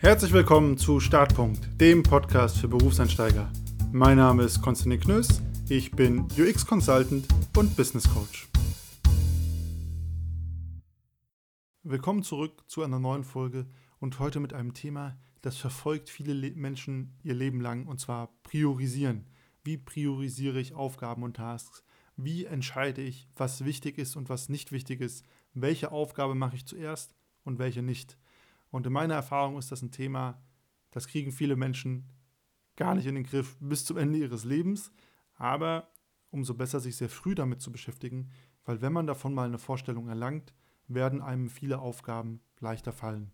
Herzlich willkommen zu Startpunkt, dem Podcast für Berufseinsteiger. Mein Name ist Konstantin Knöss, ich bin UX-Consultant und Business Coach. Willkommen zurück zu einer neuen Folge und heute mit einem Thema, das verfolgt viele Le Menschen ihr Leben lang und zwar priorisieren. Wie priorisiere ich Aufgaben und Tasks? Wie entscheide ich, was wichtig ist und was nicht wichtig ist? Welche Aufgabe mache ich zuerst und welche nicht? Und in meiner Erfahrung ist das ein Thema, das kriegen viele Menschen gar nicht in den Griff bis zum Ende ihres Lebens. Aber umso besser, sich sehr früh damit zu beschäftigen, weil wenn man davon mal eine Vorstellung erlangt, werden einem viele Aufgaben leichter fallen.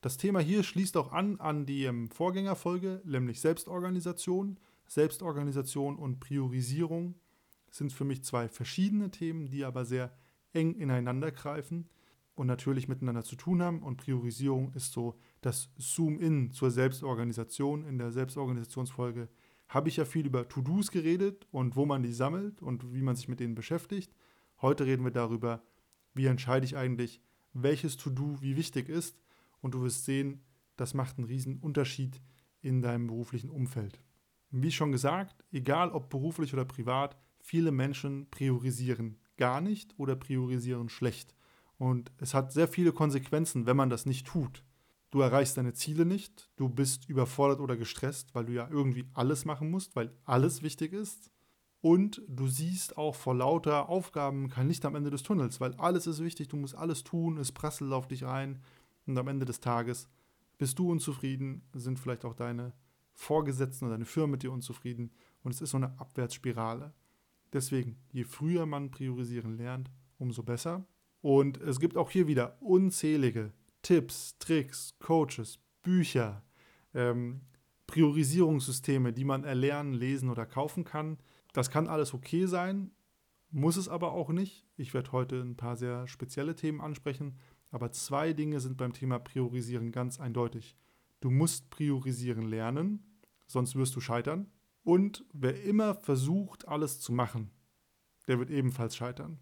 Das Thema hier schließt auch an an die ähm, Vorgängerfolge, nämlich Selbstorganisation. Selbstorganisation und Priorisierung sind für mich zwei verschiedene Themen, die aber sehr eng ineinander greifen und natürlich miteinander zu tun haben. Und Priorisierung ist so das Zoom-In zur Selbstorganisation. In der Selbstorganisationsfolge habe ich ja viel über To-Dos geredet und wo man die sammelt und wie man sich mit denen beschäftigt. Heute reden wir darüber, wie entscheide ich eigentlich, welches To-Do wie wichtig ist. Und du wirst sehen, das macht einen riesen Unterschied in deinem beruflichen Umfeld. Wie schon gesagt, egal ob beruflich oder privat, viele Menschen priorisieren gar nicht oder priorisieren schlecht. Und es hat sehr viele Konsequenzen, wenn man das nicht tut. Du erreichst deine Ziele nicht, du bist überfordert oder gestresst, weil du ja irgendwie alles machen musst, weil alles wichtig ist. Und du siehst auch vor lauter Aufgaben kein Licht am Ende des Tunnels, weil alles ist wichtig, du musst alles tun, es prasselt auf dich ein. Und am Ende des Tages bist du unzufrieden, sind vielleicht auch deine Vorgesetzten oder deine Firma mit dir unzufrieden. Und es ist so eine Abwärtsspirale. Deswegen, je früher man priorisieren lernt, umso besser. Und es gibt auch hier wieder unzählige Tipps, Tricks, Coaches, Bücher, ähm, Priorisierungssysteme, die man erlernen, lesen oder kaufen kann. Das kann alles okay sein, muss es aber auch nicht. Ich werde heute ein paar sehr spezielle Themen ansprechen, aber zwei Dinge sind beim Thema Priorisieren ganz eindeutig. Du musst priorisieren lernen, sonst wirst du scheitern. Und wer immer versucht, alles zu machen, der wird ebenfalls scheitern.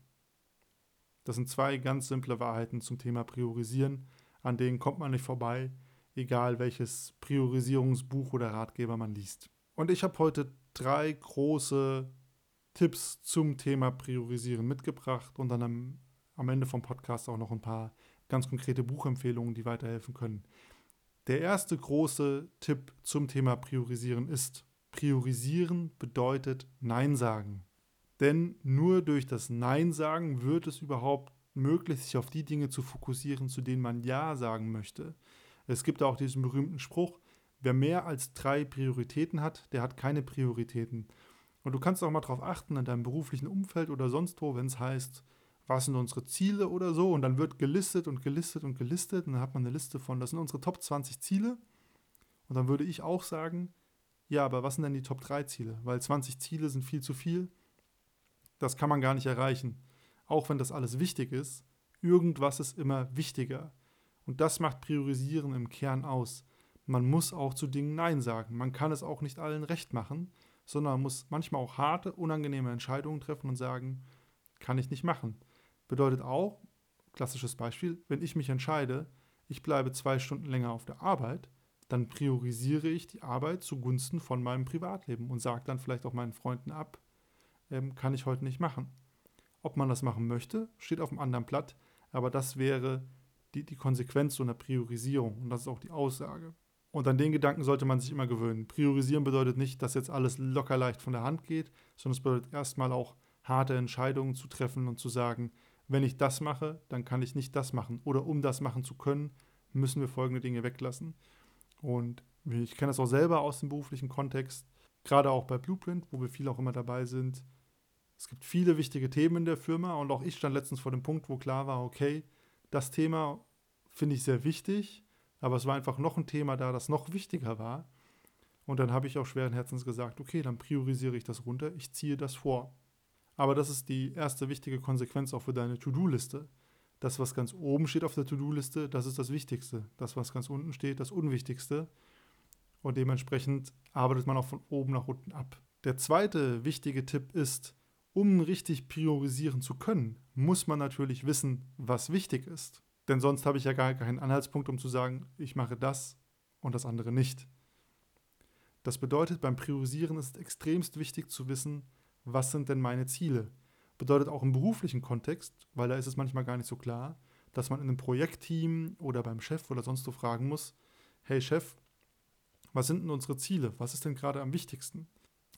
Das sind zwei ganz simple Wahrheiten zum Thema Priorisieren, an denen kommt man nicht vorbei, egal welches Priorisierungsbuch oder Ratgeber man liest. Und ich habe heute drei große Tipps zum Thema Priorisieren mitgebracht und dann am, am Ende vom Podcast auch noch ein paar ganz konkrete Buchempfehlungen, die weiterhelfen können. Der erste große Tipp zum Thema Priorisieren ist, Priorisieren bedeutet Nein sagen. Denn nur durch das Nein sagen wird es überhaupt möglich, sich auf die Dinge zu fokussieren, zu denen man Ja sagen möchte. Es gibt auch diesen berühmten Spruch, wer mehr als drei Prioritäten hat, der hat keine Prioritäten. Und du kannst auch mal darauf achten, in deinem beruflichen Umfeld oder sonst wo, wenn es heißt, was sind unsere Ziele oder so, und dann wird gelistet und gelistet und gelistet, und dann hat man eine Liste von, das sind unsere Top 20 Ziele. Und dann würde ich auch sagen, ja, aber was sind denn die Top 3 Ziele? Weil 20 Ziele sind viel zu viel das kann man gar nicht erreichen. Auch wenn das alles wichtig ist, irgendwas ist immer wichtiger. Und das macht Priorisieren im Kern aus. Man muss auch zu Dingen Nein sagen. Man kann es auch nicht allen recht machen, sondern man muss manchmal auch harte, unangenehme Entscheidungen treffen und sagen, kann ich nicht machen. Bedeutet auch, klassisches Beispiel, wenn ich mich entscheide, ich bleibe zwei Stunden länger auf der Arbeit, dann priorisiere ich die Arbeit zugunsten von meinem Privatleben und sage dann vielleicht auch meinen Freunden ab, ähm, kann ich heute nicht machen. Ob man das machen möchte, steht auf einem anderen Blatt, aber das wäre die, die Konsequenz so einer Priorisierung und das ist auch die Aussage. Und an den Gedanken sollte man sich immer gewöhnen. Priorisieren bedeutet nicht, dass jetzt alles locker leicht von der Hand geht, sondern es bedeutet erstmal auch harte Entscheidungen zu treffen und zu sagen, wenn ich das mache, dann kann ich nicht das machen. Oder um das machen zu können, müssen wir folgende Dinge weglassen. Und ich kenne das auch selber aus dem beruflichen Kontext, gerade auch bei Blueprint, wo wir viel auch immer dabei sind, es gibt viele wichtige Themen in der Firma und auch ich stand letztens vor dem Punkt, wo klar war, okay, das Thema finde ich sehr wichtig, aber es war einfach noch ein Thema da, das noch wichtiger war. Und dann habe ich auch schweren Herzens gesagt, okay, dann priorisiere ich das runter, ich ziehe das vor. Aber das ist die erste wichtige Konsequenz auch für deine To-Do-Liste. Das, was ganz oben steht auf der To-Do-Liste, das ist das Wichtigste. Das, was ganz unten steht, das Unwichtigste. Und dementsprechend arbeitet man auch von oben nach unten ab. Der zweite wichtige Tipp ist, um richtig priorisieren zu können, muss man natürlich wissen, was wichtig ist. Denn sonst habe ich ja gar keinen Anhaltspunkt, um zu sagen, ich mache das und das andere nicht. Das bedeutet, beim Priorisieren ist extremst wichtig zu wissen, was sind denn meine Ziele. Bedeutet auch im beruflichen Kontext, weil da ist es manchmal gar nicht so klar, dass man in einem Projektteam oder beim Chef oder sonst so fragen muss, hey Chef, was sind denn unsere Ziele? Was ist denn gerade am wichtigsten?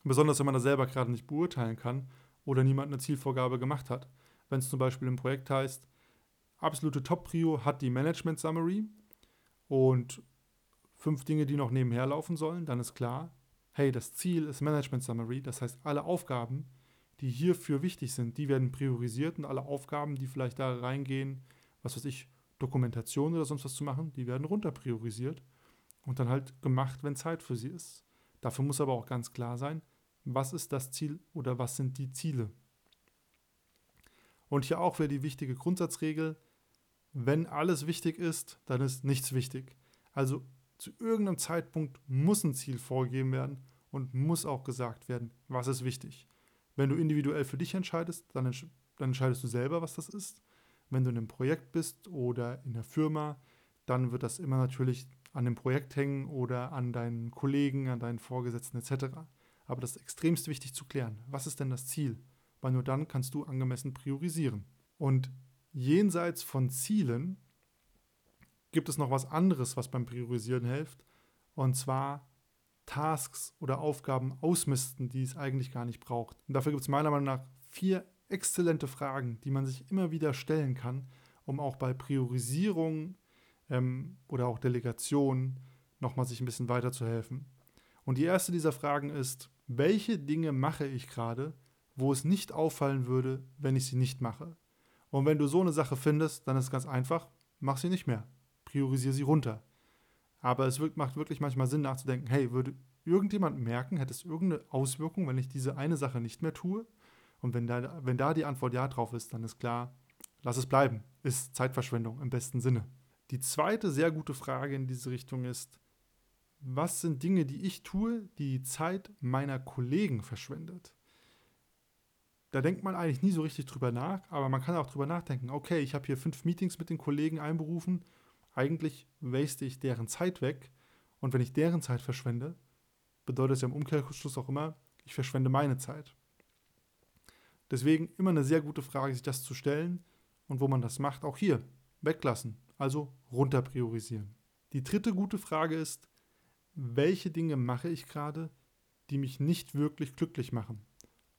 Besonders wenn man das selber gerade nicht beurteilen kann oder niemand eine Zielvorgabe gemacht hat. Wenn es zum Beispiel im Projekt heißt, absolute Top-Prio hat die Management Summary und fünf Dinge, die noch nebenher laufen sollen, dann ist klar, hey, das Ziel ist Management Summary, das heißt, alle Aufgaben, die hierfür wichtig sind, die werden priorisiert und alle Aufgaben, die vielleicht da reingehen, was weiß ich, Dokumentation oder sonst was zu machen, die werden runter priorisiert und dann halt gemacht, wenn Zeit für sie ist. Dafür muss aber auch ganz klar sein, was ist das Ziel oder was sind die Ziele. Und hier auch wieder die wichtige Grundsatzregel, wenn alles wichtig ist, dann ist nichts wichtig. Also zu irgendeinem Zeitpunkt muss ein Ziel vorgegeben werden und muss auch gesagt werden, was ist wichtig. Wenn du individuell für dich entscheidest, dann, entsch dann entscheidest du selber, was das ist. Wenn du in einem Projekt bist oder in der Firma, dann wird das immer natürlich an dem Projekt hängen oder an deinen Kollegen, an deinen Vorgesetzten etc. Aber das ist extremst wichtig zu klären. Was ist denn das Ziel? Weil nur dann kannst du angemessen priorisieren. Und jenseits von Zielen gibt es noch was anderes, was beim Priorisieren hilft. Und zwar Tasks oder Aufgaben ausmisten, die es eigentlich gar nicht braucht. Und dafür gibt es meiner Meinung nach vier exzellente Fragen, die man sich immer wieder stellen kann, um auch bei Priorisierung ähm, oder auch Delegation nochmal sich ein bisschen weiterzuhelfen. Und die erste dieser Fragen ist, welche Dinge mache ich gerade, wo es nicht auffallen würde, wenn ich sie nicht mache? Und wenn du so eine Sache findest, dann ist es ganz einfach, mach sie nicht mehr. Priorisiere sie runter. Aber es macht wirklich manchmal Sinn nachzudenken, hey, würde irgendjemand merken, hätte es irgendeine Auswirkung, wenn ich diese eine Sache nicht mehr tue? Und wenn da, wenn da die Antwort ja drauf ist, dann ist klar, lass es bleiben. Ist Zeitverschwendung im besten Sinne. Die zweite sehr gute Frage in diese Richtung ist, was sind Dinge, die ich tue, die die Zeit meiner Kollegen verschwendet? Da denkt man eigentlich nie so richtig drüber nach, aber man kann auch drüber nachdenken, okay, ich habe hier fünf Meetings mit den Kollegen einberufen, eigentlich waste ich deren Zeit weg und wenn ich deren Zeit verschwende, bedeutet es ja im Umkehrschluss auch immer, ich verschwende meine Zeit. Deswegen immer eine sehr gute Frage, sich das zu stellen und wo man das macht, auch hier weglassen, also runter priorisieren. Die dritte gute Frage ist, welche Dinge mache ich gerade, die mich nicht wirklich glücklich machen?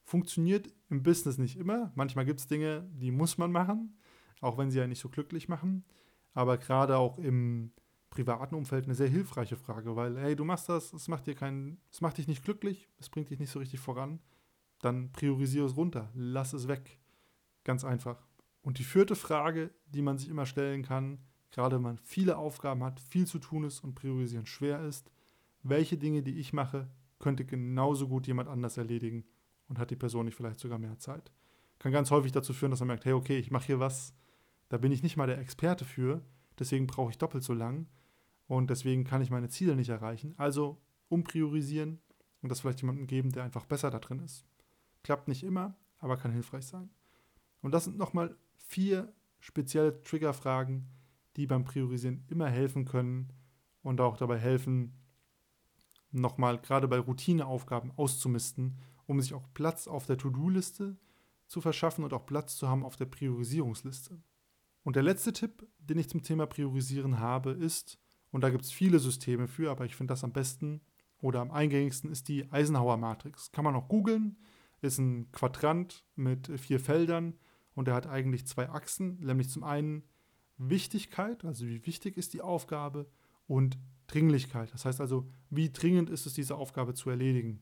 Funktioniert im Business nicht immer. Manchmal gibt es Dinge, die muss man machen, auch wenn sie ja nicht so glücklich machen. Aber gerade auch im privaten Umfeld eine sehr hilfreiche Frage, weil, hey, du machst das, es macht dir keinen, es macht dich nicht glücklich, es bringt dich nicht so richtig voran, dann priorisiere es runter, lass es weg. Ganz einfach. Und die vierte Frage, die man sich immer stellen kann, gerade wenn man viele Aufgaben hat, viel zu tun ist und priorisieren schwer ist, welche Dinge, die ich mache, könnte genauso gut jemand anders erledigen und hat die Person nicht vielleicht sogar mehr Zeit. Kann ganz häufig dazu führen, dass man merkt, hey, okay, ich mache hier was, da bin ich nicht mal der Experte für, deswegen brauche ich doppelt so lang und deswegen kann ich meine Ziele nicht erreichen. Also umpriorisieren und das vielleicht jemandem geben, der einfach besser da drin ist. Klappt nicht immer, aber kann hilfreich sein. Und das sind nochmal vier spezielle Triggerfragen, die beim Priorisieren immer helfen können und auch dabei helfen, nochmal gerade bei Routineaufgaben auszumisten, um sich auch Platz auf der To-Do-Liste zu verschaffen und auch Platz zu haben auf der Priorisierungsliste. Und der letzte Tipp, den ich zum Thema Priorisieren habe, ist, und da gibt es viele Systeme für, aber ich finde das am besten oder am eingängigsten ist die Eisenhower-Matrix. Kann man auch googeln, ist ein Quadrant mit vier Feldern und er hat eigentlich zwei Achsen, nämlich zum einen Wichtigkeit, also wie wichtig ist die Aufgabe, und Dringlichkeit. Das heißt also, wie dringend ist es, diese Aufgabe zu erledigen.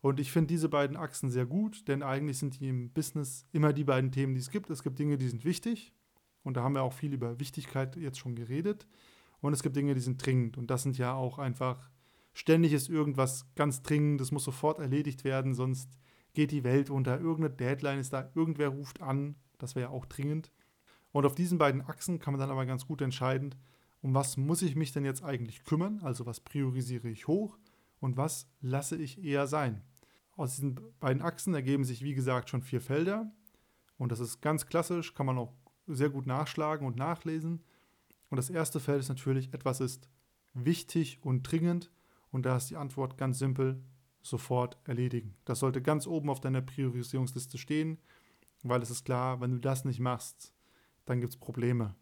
Und ich finde diese beiden Achsen sehr gut, denn eigentlich sind die im Business immer die beiden Themen, die es gibt. Es gibt Dinge, die sind wichtig. Und da haben wir auch viel über Wichtigkeit jetzt schon geredet. Und es gibt Dinge, die sind dringend. Und das sind ja auch einfach, ständig ist irgendwas ganz dringend, das muss sofort erledigt werden, sonst geht die Welt unter. Irgendeine Deadline ist da, irgendwer ruft an, das wäre ja auch dringend. Und auf diesen beiden Achsen kann man dann aber ganz gut entscheiden, um was muss ich mich denn jetzt eigentlich kümmern, also was priorisiere ich hoch und was lasse ich eher sein. Aus diesen beiden Achsen ergeben sich, wie gesagt, schon vier Felder und das ist ganz klassisch, kann man auch sehr gut nachschlagen und nachlesen. Und das erste Feld ist natürlich, etwas ist wichtig und dringend? Und da ist die Antwort ganz simpel, sofort erledigen. Das sollte ganz oben auf deiner Priorisierungsliste stehen, weil es ist klar, wenn du das nicht machst, dann gibt es Probleme.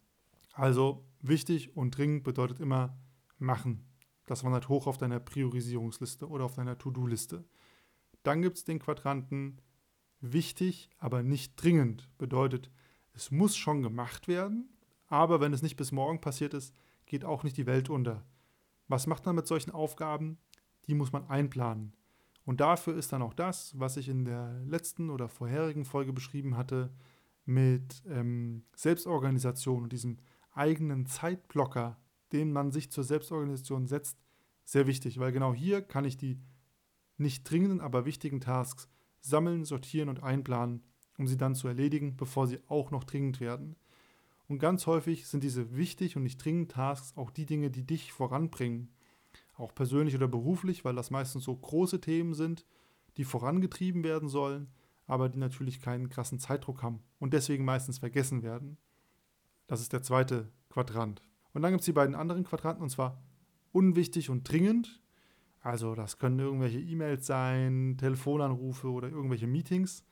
Also wichtig und dringend bedeutet immer machen. Das wandert hoch auf deiner Priorisierungsliste oder auf deiner To-Do-Liste. Dann gibt es den Quadranten wichtig, aber nicht dringend. Bedeutet, es muss schon gemacht werden, aber wenn es nicht bis morgen passiert ist, geht auch nicht die Welt unter. Was macht man mit solchen Aufgaben? Die muss man einplanen. Und dafür ist dann auch das, was ich in der letzten oder vorherigen Folge beschrieben hatte, mit ähm, Selbstorganisation und diesem eigenen Zeitblocker, den man sich zur Selbstorganisation setzt, sehr wichtig, weil genau hier kann ich die nicht dringenden, aber wichtigen Tasks sammeln, sortieren und einplanen, um sie dann zu erledigen, bevor sie auch noch dringend werden. Und ganz häufig sind diese wichtig und nicht dringenden Tasks auch die Dinge, die dich voranbringen. Auch persönlich oder beruflich, weil das meistens so große Themen sind, die vorangetrieben werden sollen, aber die natürlich keinen krassen Zeitdruck haben und deswegen meistens vergessen werden. Das ist der zweite Quadrant. Und dann gibt es die beiden anderen Quadranten, und zwar unwichtig und dringend. Also das können irgendwelche E-Mails sein, Telefonanrufe oder irgendwelche Meetings.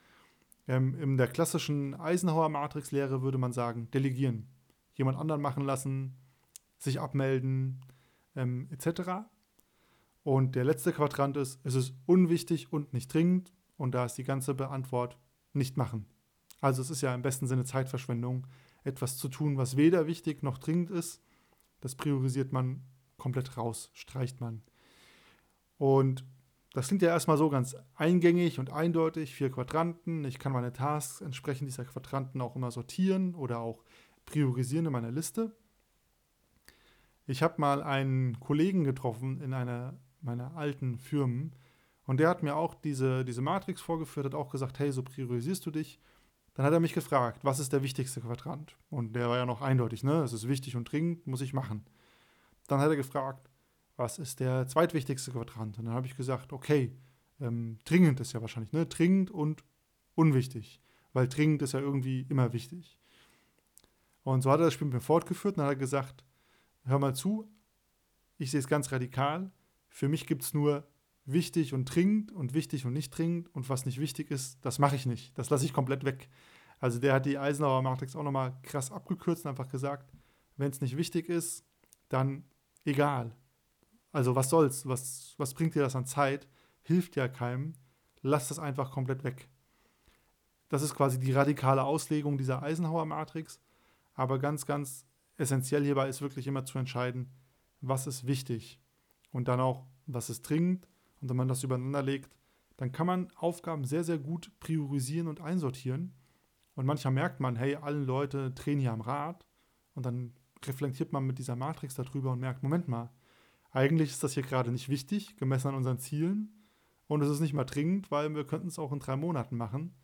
Ähm, in der klassischen Eisenhower-Matrix-Lehre würde man sagen, delegieren. Jemand anderen machen lassen, sich abmelden, ähm, etc. Und der letzte Quadrant ist, es ist unwichtig und nicht dringend. Und da ist die ganze Beantwort nicht machen. Also es ist ja im besten Sinne Zeitverschwendung, etwas zu tun, was weder wichtig noch dringend ist. Das priorisiert man komplett raus, streicht man. Und das klingt ja erstmal so ganz eingängig und eindeutig, vier Quadranten. Ich kann meine Tasks entsprechend dieser Quadranten auch immer sortieren oder auch priorisieren in meiner Liste. Ich habe mal einen Kollegen getroffen in einer meiner alten Firmen und der hat mir auch diese, diese Matrix vorgeführt, hat auch gesagt, hey, so priorisierst du dich. Dann hat er mich gefragt, was ist der wichtigste Quadrant? Und der war ja noch eindeutig, ne? Es ist wichtig und dringend, muss ich machen. Dann hat er gefragt, was ist der zweitwichtigste Quadrant? Und dann habe ich gesagt, okay, ähm, dringend ist ja wahrscheinlich, ne? Dringend und unwichtig. Weil dringend ist ja irgendwie immer wichtig. Und so hat er das Spiel mit mir fortgeführt und dann hat er gesagt, hör mal zu, ich sehe es ganz radikal. Für mich gibt es nur wichtig und dringend und wichtig und nicht dringend und was nicht wichtig ist, das mache ich nicht. Das lasse ich komplett weg. Also der hat die Eisenhower Matrix auch nochmal krass abgekürzt und einfach gesagt, wenn es nicht wichtig ist, dann egal. Also was soll's? Was, was bringt dir das an Zeit? Hilft ja keinem. Lass das einfach komplett weg. Das ist quasi die radikale Auslegung dieser Eisenhower Matrix. Aber ganz, ganz essentiell hierbei ist wirklich immer zu entscheiden, was ist wichtig und dann auch, was ist dringend und wenn man das übereinander legt, dann kann man Aufgaben sehr, sehr gut priorisieren und einsortieren. Und manchmal merkt man, hey, alle Leute drehen hier am Rad. Und dann reflektiert man mit dieser Matrix darüber und merkt, Moment mal, eigentlich ist das hier gerade nicht wichtig, gemessen an unseren Zielen. Und es ist nicht mal dringend, weil wir könnten es auch in drei Monaten machen.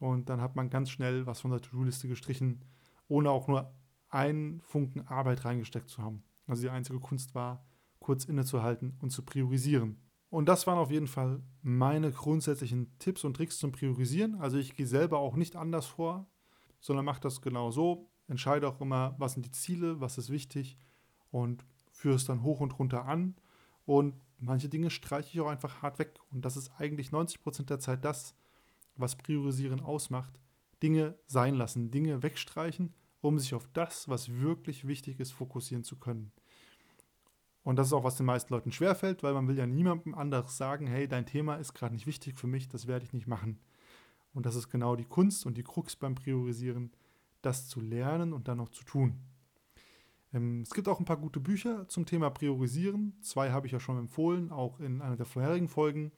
Und dann hat man ganz schnell was von der To-Do-Liste gestrichen, ohne auch nur einen Funken Arbeit reingesteckt zu haben. Also die einzige Kunst war, kurz innezuhalten und zu priorisieren. Und das waren auf jeden Fall meine grundsätzlichen Tipps und Tricks zum Priorisieren. Also ich gehe selber auch nicht anders vor, sondern mache das genau so. Entscheide auch immer, was sind die Ziele, was ist wichtig und führe es dann hoch und runter an. Und manche Dinge streiche ich auch einfach hart weg. Und das ist eigentlich 90 Prozent der Zeit das, was Priorisieren ausmacht. Dinge sein lassen, Dinge wegstreichen, um sich auf das, was wirklich wichtig ist, fokussieren zu können. Und das ist auch, was den meisten Leuten schwerfällt, weil man will ja niemandem anderes sagen, hey, dein Thema ist gerade nicht wichtig für mich, das werde ich nicht machen. Und das ist genau die Kunst und die Krux beim Priorisieren, das zu lernen und dann noch zu tun. Ähm, es gibt auch ein paar gute Bücher zum Thema Priorisieren. Zwei habe ich ja schon empfohlen, auch in einer der vorherigen Folgen.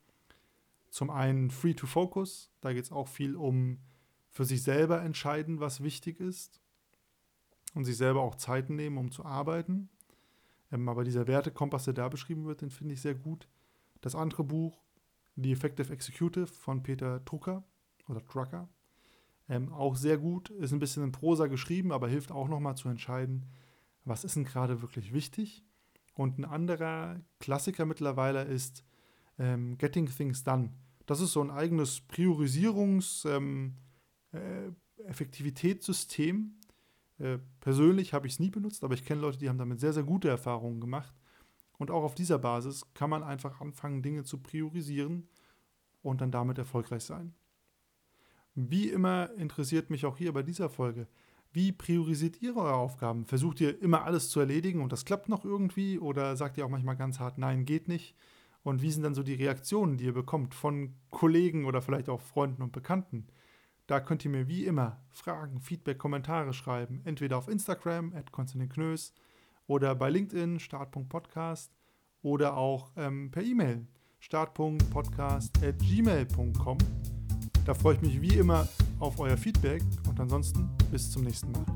Zum einen Free to Focus, da geht es auch viel um für sich selber entscheiden, was wichtig ist und sich selber auch Zeit nehmen, um zu arbeiten. Ähm, aber dieser Wertekompass, der da beschrieben wird, den finde ich sehr gut. Das andere Buch, The Effective Executive von Peter Drucker oder Drucker, ähm, auch sehr gut. Ist ein bisschen in Prosa geschrieben, aber hilft auch nochmal zu entscheiden, was ist denn gerade wirklich wichtig. Und ein anderer Klassiker mittlerweile ist ähm, Getting Things Done. Das ist so ein eigenes Priorisierungs-Effektivitätssystem, ähm, äh, äh, persönlich habe ich es nie benutzt, aber ich kenne Leute, die haben damit sehr, sehr gute Erfahrungen gemacht. Und auch auf dieser Basis kann man einfach anfangen, Dinge zu priorisieren und dann damit erfolgreich sein. Wie immer interessiert mich auch hier bei dieser Folge, wie priorisiert ihr eure Aufgaben? Versucht ihr immer alles zu erledigen und das klappt noch irgendwie oder sagt ihr auch manchmal ganz hart, nein, geht nicht? Und wie sind dann so die Reaktionen, die ihr bekommt von Kollegen oder vielleicht auch Freunden und Bekannten? Da könnt ihr mir wie immer Fragen, Feedback, Kommentare schreiben. Entweder auf Instagram, at Konstantin Knös, oder bei LinkedIn, start.podcast, oder auch ähm, per E-Mail, start.podcast.gmail.com. Da freue ich mich wie immer auf euer Feedback und ansonsten bis zum nächsten Mal.